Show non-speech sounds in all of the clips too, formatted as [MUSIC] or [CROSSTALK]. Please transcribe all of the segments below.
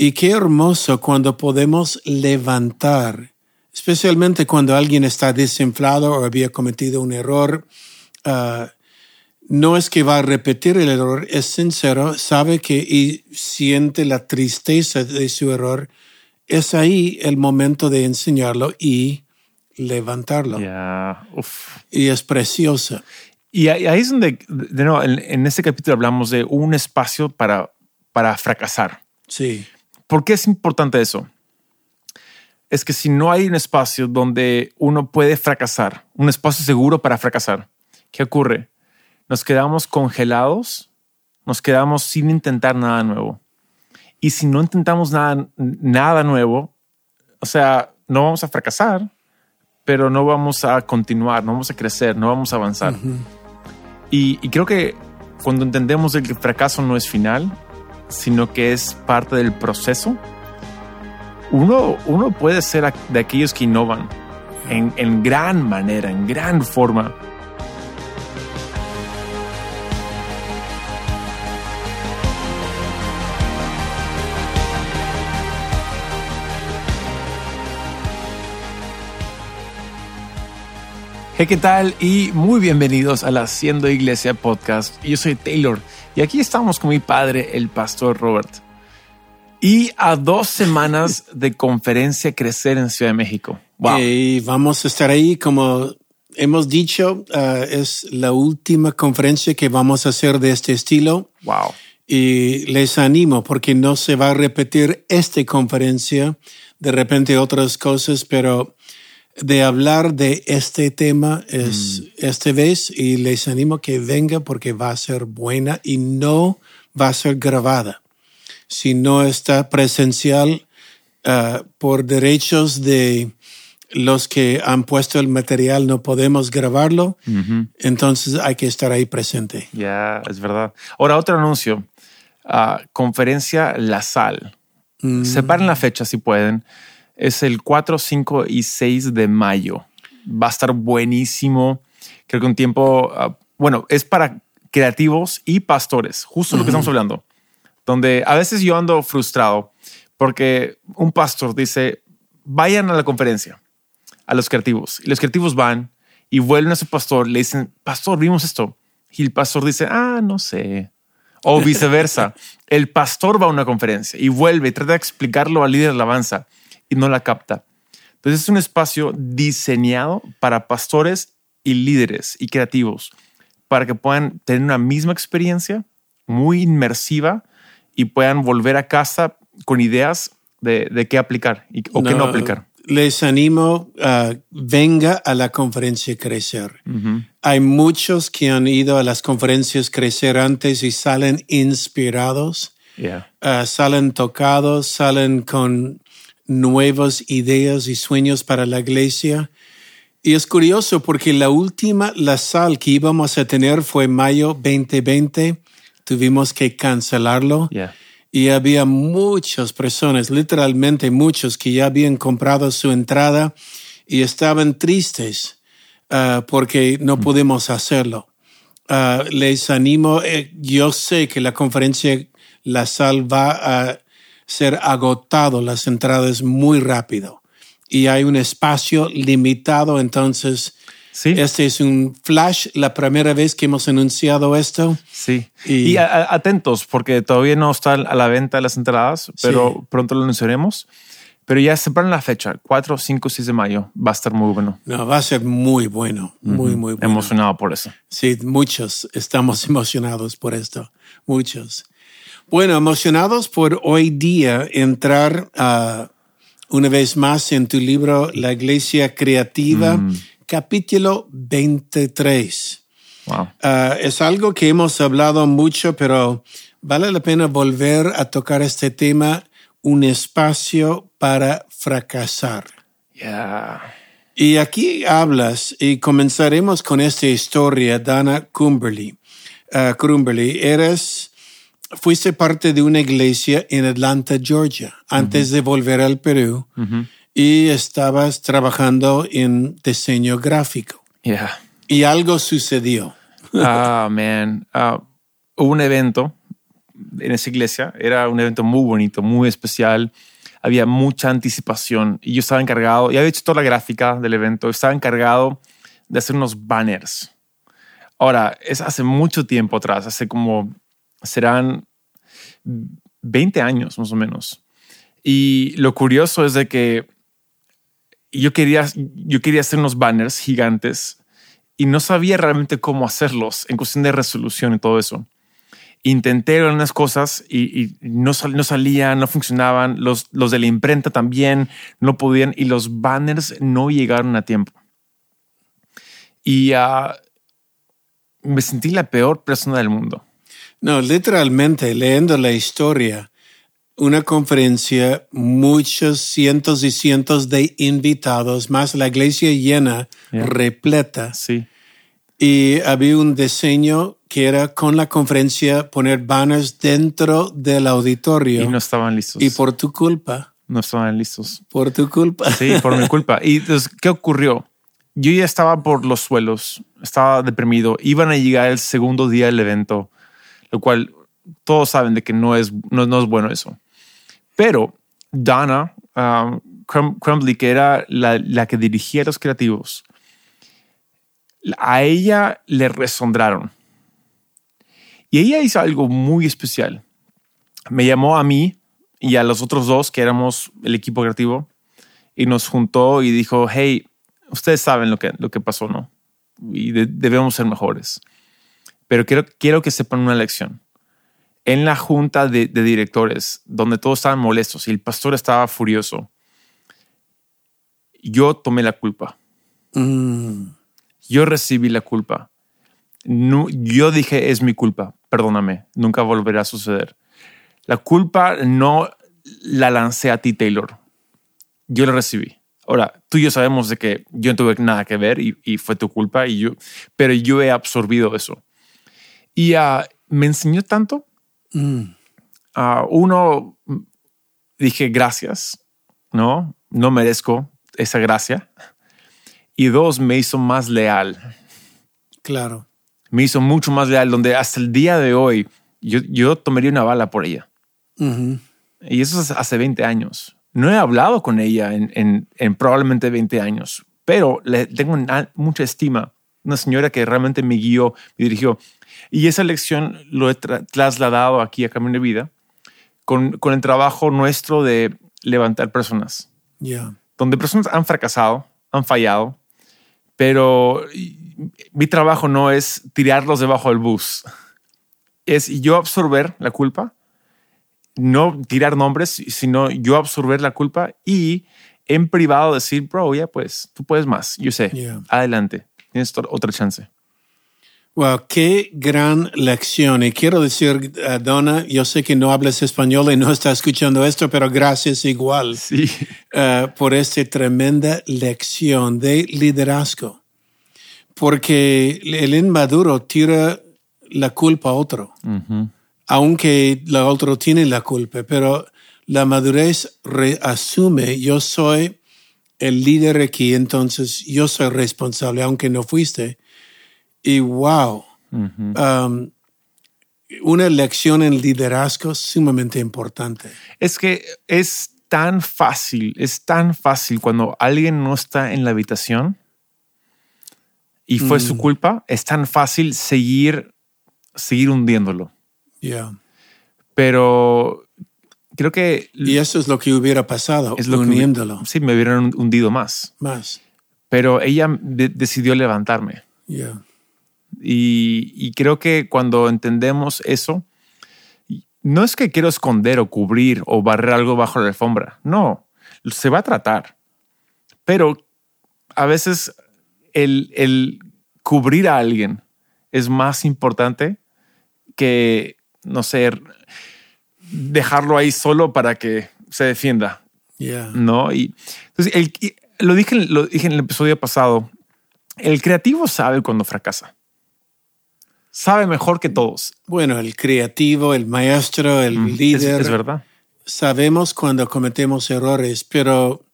Y qué hermoso cuando podemos levantar, especialmente cuando alguien está desinflado o había cometido un error. ah, no es que va a repetir el error, es sincero, sabe que y siente la tristeza de su error. Es ahí el momento de enseñarlo y levantarlo. Uf. Y es precioso. Y ahí ahí es donde, de nuevo, en, en este capítulo hablamos de un espacio para, para fracasar. Sí. ¿Por qué es importante eso? Es que si no hay un espacio donde uno puede fracasar, un espacio seguro para fracasar, ¿qué ocurre? Nos quedamos congelados, nos quedamos sin intentar nada nuevo. Y si no intentamos nada, nada nuevo, o sea, no vamos a fracasar, pero no vamos a continuar, no vamos a crecer, no vamos a avanzar. y, y creo que cuando entendemos de que el fracaso no es final, sino que es parte del proceso, uno, uno puede ser de aquellos que innovan en, en gran manera, en gran forma. Hey, ¿qué tal? Y muy bienvenidos a la Haciendo Iglesia podcast. Yo soy Taylor y aquí estamos con mi padre, el pastor Robert. Y a dos semanas [LAUGHS] de conferencia Crecer en Ciudad de México. Wow. Y vamos a estar ahí, como hemos dicho, ah, es la última conferencia que vamos a hacer de este estilo. Wow. Y les animo porque no se va a repetir esta conferencia, de repente otras cosas, pero de hablar de este tema es esta vez y les animo que venga porque va a ser buena y no va a ser grabada. Si no está presencial ah, por derechos de los que han puesto el material, no podemos grabarlo. Entonces hay que estar ahí presente. Ya, es verdad. Ahora, otro anuncio. Ah, conferencia La Sal. Separen la fecha si pueden. Es el 4, 5 y 6 de mayo. Va a estar buenísimo. Creo que un tiempo, ah, bueno, es para creativos y pastores, justo lo que estamos hablando. Donde a veces yo ando frustrado porque un pastor dice, vayan a la conferencia, a los creativos. Y los creativos van y vuelven a su pastor, le dicen, pastor, vimos esto. Y el pastor dice, ah, no sé. O [LAUGHS] viceversa. el pastor va a una conferencia y vuelve y trata de explicarlo al líder de alabanza y no la capta. Entonces es un espacio diseñado para pastores y líderes y creativos para que puedan tener una misma experiencia muy inmersiva y puedan volver a casa con ideas de, de qué aplicar y, o qué no aplicar. Les animo, a venga a la conferencia Crecer. Hay muchos que han ido a las conferencias Crecer antes y salen inspirados, Yeah. ah, salen tocados, salen con nuevas ideas y sueños para la iglesia. Y es curioso porque la última, la sal que íbamos a tener fue mayo 2020. Tuvimos que cancelarlo. Yeah. Y había muchas personas, literalmente muchos, que ya habían comprado su entrada y estaban tristes ah, porque no pudimos hacerlo. Ah, les animo, eh, yo sé que la conferencia La Sal va a ser agotado las entradas muy rápido y hay un espacio limitado, entonces Sí. este es un flash, la primera vez que hemos anunciado esto. Sí. Y- Y, a- a- atentos, porque todavía no está a la venta las entradas, pero pronto lo anunciaremos. Pero ya separan la fecha, 4, 5, 6 de mayo. Va a estar muy bueno. No, va a ser muy bueno, muy, muy bueno. Emocionado por eso. Sí, muchos estamos [LAUGHS] emocionados por esto, muchos. Bueno, emocionados por hoy día entrar ah, una vez más en tu libro La Iglesia Creativa, capítulo 23. Wow. Ah, es algo que hemos hablado mucho, pero vale la pena volver a tocar este tema, un espacio para fracasar. Yeah. Y aquí hablas, y comenzaremos con esta historia, Dana Cumberly. Uh, Cumberly, eres, fuiste parte de una iglesia en Atlanta, Georgia, antes de volver al Perú, y estabas trabajando en diseño gráfico. Yeah. Y algo sucedió. Ah, man. Ah, hubo un evento en esa iglesia. Era un evento muy bonito, muy especial. Había mucha anticipación y yo estaba encargado, ya había hecho toda la gráfica del evento, estaba encargado de hacer unos banners. Ahora, es hace mucho tiempo atrás, hace como serán 20 años más o menos. Y lo curioso es de que yo quería, yo quería hacer unos banners gigantes y no sabía realmente cómo hacerlos en cuestión de resolución y todo eso. Intenté unas cosas y, no, no salían, no funcionaban. Los, los de la imprenta también no podían y los banners no llegaron a tiempo. Y uh, me sentí la peor persona del mundo. No, literalmente, leyendo la historia, una conferencia, muchos cientos y cientos de invitados, más la iglesia llena, repleta. Sí. Y había un diseño que era con la conferencia poner banners dentro del auditorio. Y no estaban listos. Y por tu culpa. No estaban listos. Por tu culpa. Sí, por mi culpa. Y entonces, ¿qué ocurrió? Yo ya estaba por los suelos, estaba deprimido. Iban a llegar el segundo día del evento, lo cual todos saben de que no es, no, no es bueno eso. Pero Donna um, Crumbly, que era la, la, que dirigía los creativos, a ella le resondraron. Y ella hizo algo muy especial. Me llamó a mí y a los otros dos, que éramos el equipo creativo, y nos juntó y dijo, hey, ustedes saben lo que, lo que pasó, ¿no? Y debemos ser mejores. Pero quiero, quiero que sepan una lección en la junta de, directores, donde todos estaban molestos y el pastor estaba furioso, yo tomé la culpa. Mm. Yo recibí la culpa. No, yo dije, es mi culpa, perdóname, nunca volverá a suceder. La culpa no la lancé a ti, Taylor. Yo la recibí. Ahora, tú y yo sabemos de que yo no tuve nada que ver y, fue tu culpa, y yo, pero yo he absorbido eso. Y uh, me enseñó tanto Mm. uno, dije gracias, ¿no? No merezco esa gracia. Y dos, me hizo más leal. Claro. Me hizo mucho más leal, donde hasta el día de hoy yo, yo tomaría una bala por ella. Y eso es hace 20 años. No he hablado con ella en, en, probablemente 20 años, pero le tengo mucha estima. Una señora que realmente me guió, me dirigió. Y esa lección lo he trasladado aquí a Camino de Vida con, con el trabajo nuestro de levantar personas. Donde personas han fracasado, han fallado, pero mi trabajo no es tirarlos debajo del bus. Es yo absorber la culpa, no tirar nombres, sino yo absorber la culpa y en privado decir, bro, ya pues, tú puedes más, yo sé, adelante, tienes otra chance. Wow, qué gran lección. Y quiero decir, uh, Donna, yo sé que no hablas español y no [LAUGHS] estás escuchando esto, pero gracias igual sí. uh, por esta tremenda lección de liderazgo. Porque el inmaduro tira la culpa a otro, aunque el otro tiene la culpa, pero la madurez reasume, yo soy el líder aquí, entonces yo soy responsable, aunque no fuiste y wow, um, una lección en liderazgo sumamente importante. Es que es tan fácil, es tan fácil cuando alguien no está en la habitación y fue su mm. culpa, es tan fácil seguir, seguir hundiéndolo. Yeah. Pero creo que... Y eso es lo que hubiera pasado, es lo uniéndolo. sí, me hubieran hundido más. Más. Pero ella decidió levantarme. Yeah. Y, creo que cuando entendemos eso, no es que quiero esconder o cubrir o barrer algo bajo la alfombra. No, se va a tratar. Pero a veces el, el cubrir a alguien es más importante que, no sé, dejarlo ahí solo para que se defienda. No, y entonces el, lo, dije, lo dije en el episodio pasado. El creativo sabe cuando fracasa sabe mejor que todos. Bueno, el creativo, el maestro, el mm, líder. Es, verdad. Sabemos cuando cometemos errores, pero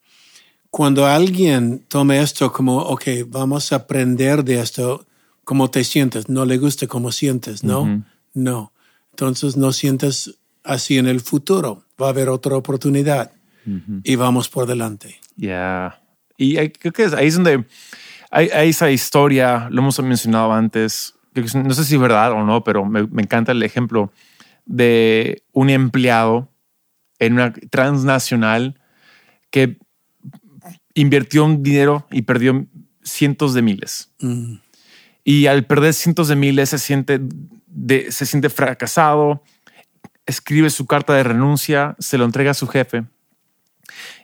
cuando alguien toma esto como, ok, vamos a aprender de esto, cómo te sientes, no le gusta cómo sientes, ¿no? No. Entonces no sientas así en el futuro. Va a haber otra oportunidad y vamos por delante. Ya. Y creo que ahí es donde hay, esa historia, lo hemos mencionado antes, no sé si es verdad o no, pero me, me encanta el ejemplo de un empleado en una transnacional que invirtió un dinero y perdió cientos de miles. Mm. Y al perder cientos de miles se siente, se siente fracasado, escribe su carta de renuncia, se lo entrega a su jefe.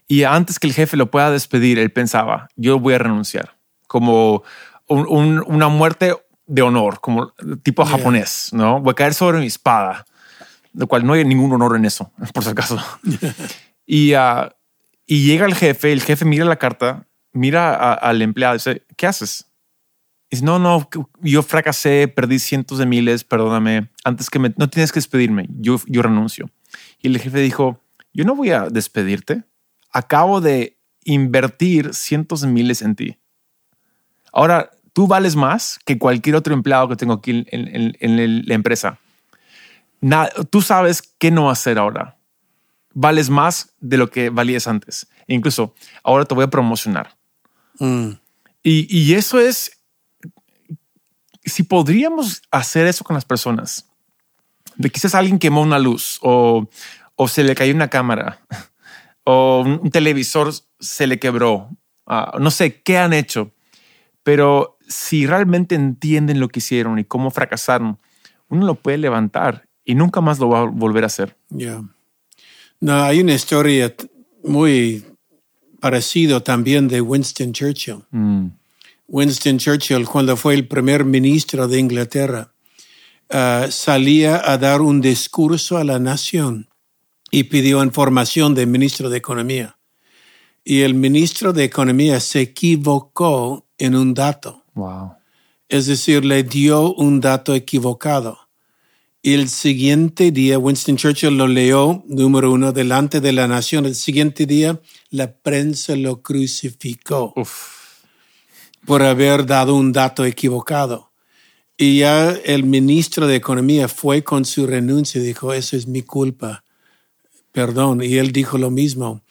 Y antes que el jefe lo pueda despedir, él pensaba, yo voy a renunciar, como una muerte de honor, como tipo japonés, ¿no? Voy a caer sobre mi espada, lo cual no hay ningún honor en eso, [LAUGHS] por si acaso. [LAUGHS] y, uh, y llega el jefe, el jefe mira la carta, mira al empleado y dice, ¿qué haces? Dice, no, no, yo fracasé, perdí cientos de miles, perdóname, antes que me, no tienes que despedirme, yo, yo renuncio. Y el jefe dijo, yo no voy a despedirte, acabo de invertir cientos de miles en ti. Ahora, tú vales más que cualquier otro empleado que tengo aquí en, en la empresa. tú sabes qué no hacer ahora vales más de lo que valías antes. E incluso ahora te voy a promocionar. Mm. Y, eso es, si podríamos hacer eso con las personas, de quizás alguien quemó una luz o, o se le cayó una cámara o un televisor se le quebró, ah, no sé qué han hecho, pero si realmente entienden lo que hicieron y cómo fracasaron, uno lo puede levantar y nunca más lo va a volver a hacer. Yeah. No, hay una historia muy parecida también de Winston Churchill. Mm. Winston Churchill, cuando fue el primer ministro de Inglaterra, uh, salía a dar un discurso a la nación y pidió información del ministro de Economía. Y el ministro de Economía se equivocó en un dato. Wow. Es decir, le dio un dato equivocado. Y el siguiente día, Winston Churchill lo leyó, número uno, delante de la nación. El siguiente día, la prensa lo crucificó por haber dado un dato equivocado. Y ya el ministro de Economía fue con su renuncia y dijo, eso es mi culpa, perdón. Y él dijo lo mismo,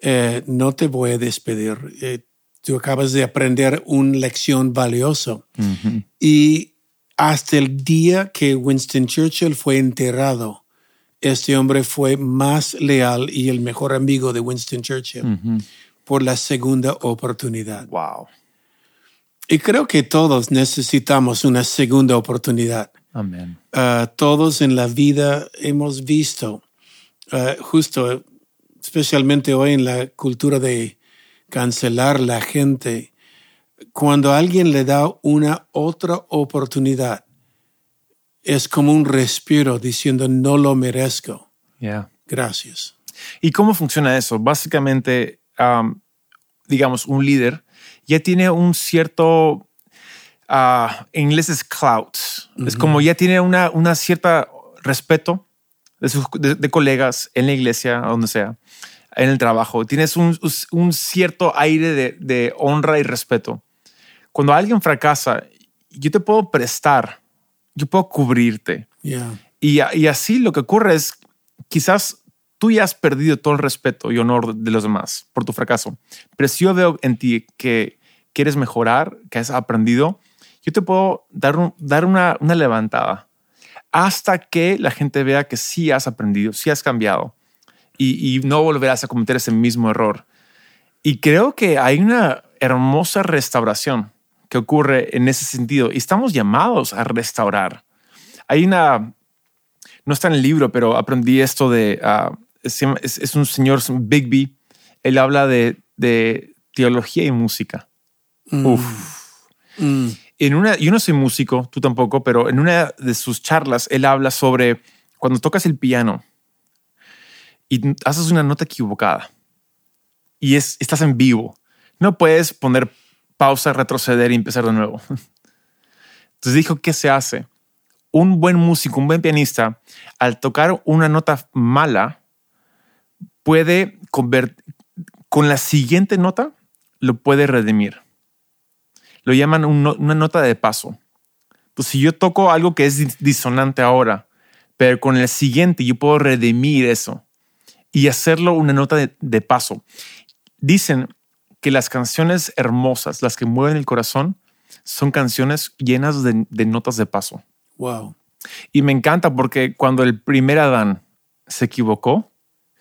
eh, no te voy a despedir. Eh, tú acabas de aprender una lección valiosa. Y hasta el día que Winston Churchill fue enterrado, este hombre fue más leal y el mejor amigo de Winston Churchill por la segunda oportunidad. Wow. Y creo que todos necesitamos una segunda oportunidad. Amén. Ah, todos en la vida hemos visto, ah, justo, especialmente hoy en la cultura de cancelar la gente, cuando alguien le da una otra oportunidad, es como un respiro diciendo no lo merezco. Gracias. ¿Y cómo funciona eso? Básicamente, um, digamos, un líder ya tiene un cierto, uh, en inglés es clout, es como ya tiene una, una cierta respeto de, sus, de, colegas en la iglesia, donde sea, en el trabajo. Tienes un, un cierto aire de, de honra y respeto cuando alguien fracasa, yo te puedo prestar, yo puedo cubrirte. Y, así lo que ocurre es, quizás tú ya has perdido todo el respeto y honor de los demás por tu fracaso, pero si yo veo en ti que quieres mejorar, que has aprendido, yo te puedo dar, dar una, una levantada hasta que la gente vea que sí has aprendido, sí has cambiado y, y no volverás a cometer ese mismo error. Y creo que hay una hermosa restauración que ocurre en ese sentido y estamos llamados a restaurar. Hay una, no está en el libro, pero aprendí esto de, ah, es, un señor Bigby, él habla de, de teología y música. Mm. Uf. Mm. En una, yo no soy músico, tú tampoco, pero en una de sus charlas él habla sobre cuando tocas el piano y haces una nota equivocada y es, estás en vivo. No puedes poner pausa, retroceder y empezar de nuevo. [LAUGHS] Entonces dijo, ¿qué se hace? Un buen músico, un buen pianista, al tocar una nota mala, puede convertir, con la siguiente nota, lo puede redimir. Lo llaman una nota de paso. Entonces, si yo toco algo que es disonante ahora, Pero con el siguiente yo puedo redimir eso y hacerlo una nota de, de paso. Dicen que las canciones hermosas, las que mueven el corazón, son canciones llenas de, de notas de paso. Wow. Y me encanta porque cuando el primer Adán se equivocó,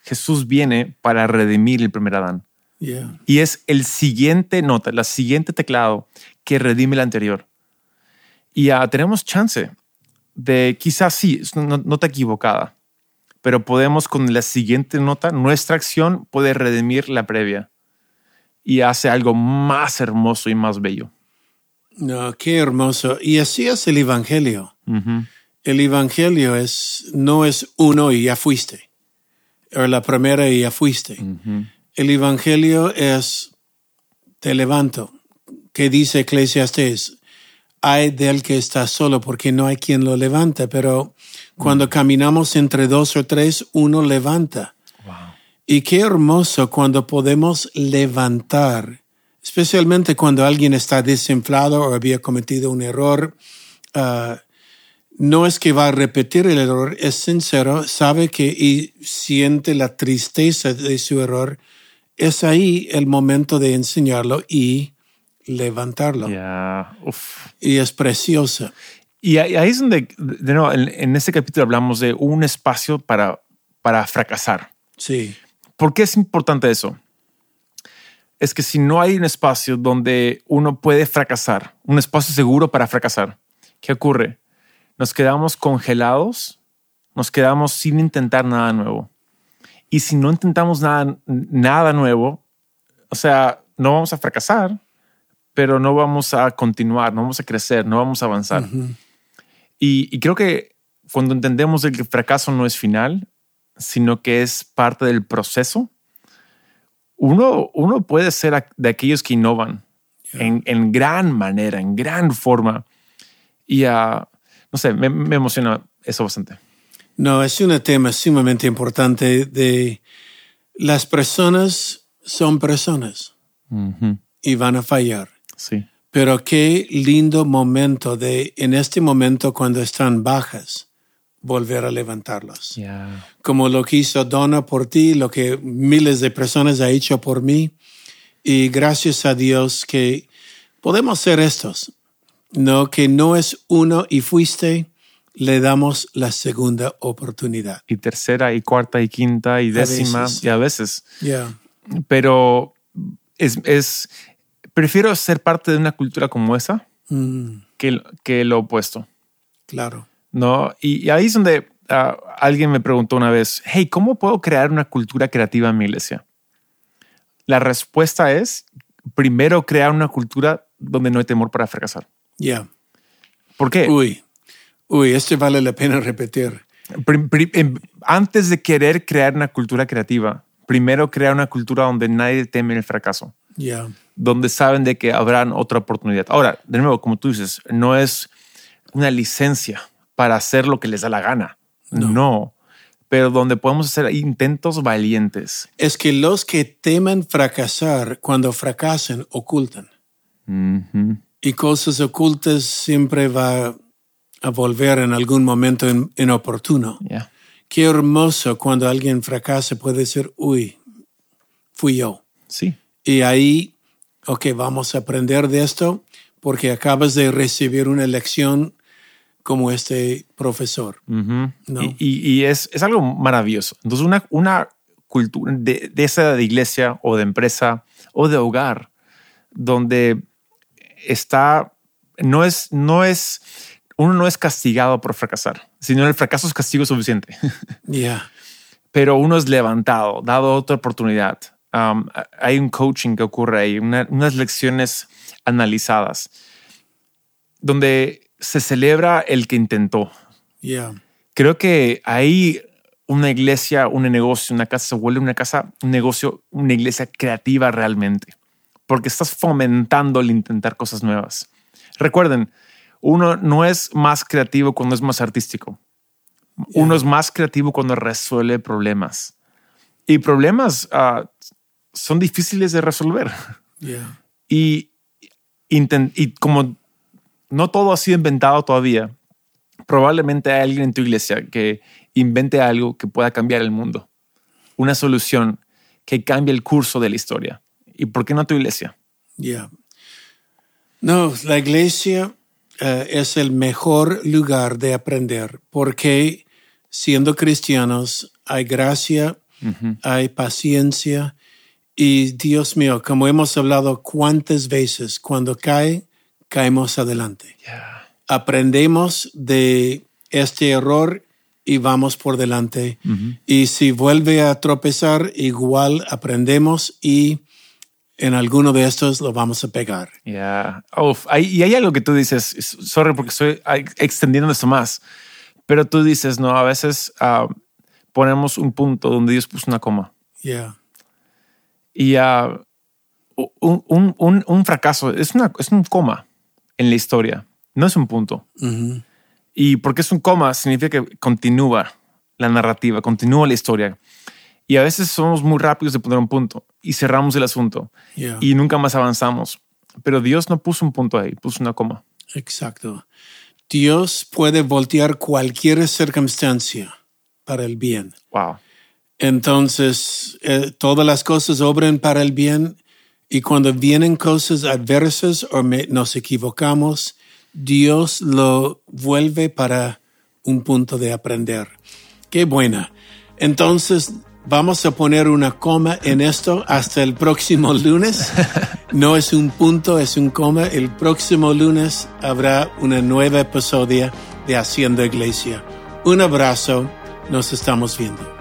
Jesús viene para redimir el primer Adán. Yeah. Y es el siguiente nota, la siguiente teclado que redime el anterior. Y ya tenemos chance de quizás sí, es una nota equivocada, pero podemos con la siguiente nota, nuestra acción puede redimir la previa y hace algo más hermoso y más bello. No, qué hermoso. Y así es el Evangelio. El Evangelio es, no es uno y ya fuiste. O la primera y ya fuiste. El Evangelio es, te levanto. que dice Eclesiastes? Hay del que está solo porque no hay quien lo levanta, pero cuando caminamos entre dos o tres, uno levanta. Wow. Y qué hermoso cuando podemos levantar, especialmente cuando alguien está desinflado o había cometido un error. ah, no es que va a repetir el error, es sincero, sabe que y siente la tristeza de su error. Es ahí el momento de enseñarlo y levantarlo. Y es preciosa. Y ahí ahí es donde, de nuevo, en, en este capítulo hablamos de un espacio para, para fracasar. Sí, ¿Por qué es importante eso? Es que si no hay un espacio donde uno puede fracasar, un espacio seguro para fracasar, ¿qué ocurre? Nos quedamos congelados, nos quedamos sin intentar nada nuevo. Y si no intentamos nada, nada nuevo, o sea, no vamos a fracasar, pero no vamos a continuar, no vamos a crecer, no vamos a avanzar. Y, y creo que cuando entendemos de que el fracaso no es final, sino que es parte del proceso, uno, uno puede ser de aquellos que innovan en, en gran manera, en gran forma. Y ah, no sé, me, me emociona eso bastante. No, es un tema sumamente importante de las personas son personas y van a fallar. Sí. Pero qué lindo momento de en este momento cuando están bajas volver a levantarlas. Ya. Como lo que hizo Donna por ti, lo que miles de personas ha hecho por mí. Y gracias a Dios que podemos ser estos. No, que no es uno y fuiste, le damos la segunda oportunidad. Y tercera, y cuarta, y quinta, y décima, veces. y a veces. Ya. Pero es, es, prefiero ser parte de una cultura como esa Mm, que, que lo opuesto. claro. ¿no? Y, y ahí es donde ah, alguien me preguntó una vez, hey, ¿cómo puedo crear una cultura creativa en mi iglesia? La respuesta es, primero crear una cultura donde no hay temor para fracasar. Ya. ¿Por qué? Uy. Uy, esto vale la pena repetir. Em, antes de querer crear una cultura creativa, primero crear una cultura donde nadie teme el fracaso, Ya. donde saben de que habrán otra oportunidad. Ahora, de nuevo, como tú dices, no es una licencia para hacer lo que les da la gana. no. Pero donde podemos hacer intentos valientes. Es que los que temen fracasar, cuando fracasan, ocultan. Ujú. Y cosas ocultas siempre va a volver en algún momento in- inoportuno. Qué hermoso cuando alguien fracasa puede decir, uy, fui yo. Sí. Y ahí, ok, vamos a aprender de esto porque acabas de recibir una lección como este profesor. No. Y, y- y es, es algo maravilloso. Entonces, una, una cultura de, de esa de iglesia o de empresa o de hogar donde está, no es, no es, uno no es castigado por fracasar, sino el fracaso es castigo suficiente, [LAUGHS] Ya. pero uno es levantado, dado otra oportunidad. Um, hay un coaching que ocurre ahí, una- unas lecciones analizadas, donde se celebra el que intentó, Ya. creo que ahí una iglesia, un negocio, una casa se vuelve una casa, un negocio, una iglesia creativa realmente, porque estás fomentando el intentar cosas nuevas. Recuerden, uno no es más creativo cuando es más artístico. Uno es más creativo cuando resuelve problemas. Y problemas ah, son difíciles de resolver. [LAUGHS] Y, y como no todo ha sido inventado todavía, probablemente hay alguien en tu iglesia que invente algo que pueda cambiar el mundo, una solución que cambie el curso de la historia. ¿Y por qué no tu iglesia? Ya. No, la iglesia eh, es el mejor lugar de aprender porque siendo cristianos hay gracia, hay paciencia y Dios mío, como hemos hablado cuántas veces, cuando cae, caemos adelante. Aprendemos de este error y vamos por delante. Y si vuelve a tropezar, igual aprendemos y en alguno de estos lo vamos a pegar. Ya. y hay algo que tú dices, sorry porque estoy extendiendo esto más, pero tú dices, no, a veces ah, ponemos un punto donde Dios puso una coma. Yeah. Y uh, un, un, un, fracaso es, una, es un coma en la historia, no es un punto. Y porque es un coma significa que continúa la narrativa, continúa la historia. Y a veces somos muy rápidos de poner un punto y cerramos el asunto y nunca más avanzamos. Pero Dios no puso un punto ahí, puso una coma. Exacto. Dios puede voltear cualquier circunstancia para el bien. Wow. Entonces, eh, todas las cosas obran para el bien y cuando vienen cosas adversas o nos equivocamos, Dios lo vuelve para un punto de aprender. Qué buena. Entonces, vamos a poner una coma en esto hasta el próximo lunes. No es un punto, es un coma. El próximo lunes habrá una nueva episodio de Haciendo Iglesia. Un abrazo. Nos estamos viendo.